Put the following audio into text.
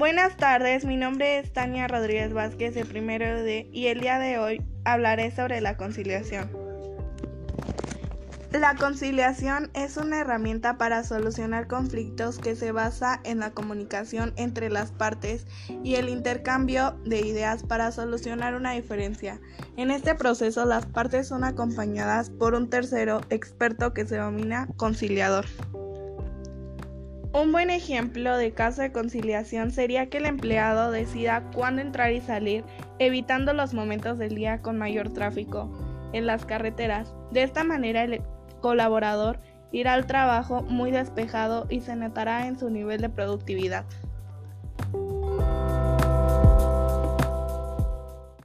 Buenas tardes, mi nombre es Tania Rodríguez Vázquez, de primero de, y el día de hoy hablaré sobre la conciliación. La conciliación es una herramienta para solucionar conflictos que se basa en la comunicación entre las partes y el intercambio de ideas para solucionar una diferencia. En este proceso las partes son acompañadas por un tercero experto que se denomina conciliador. Un buen ejemplo de caso de conciliación sería que el empleado decida cuándo entrar y salir, evitando los momentos del día con mayor tráfico en las carreteras. De esta manera el colaborador irá al trabajo muy despejado y se notará en su nivel de productividad.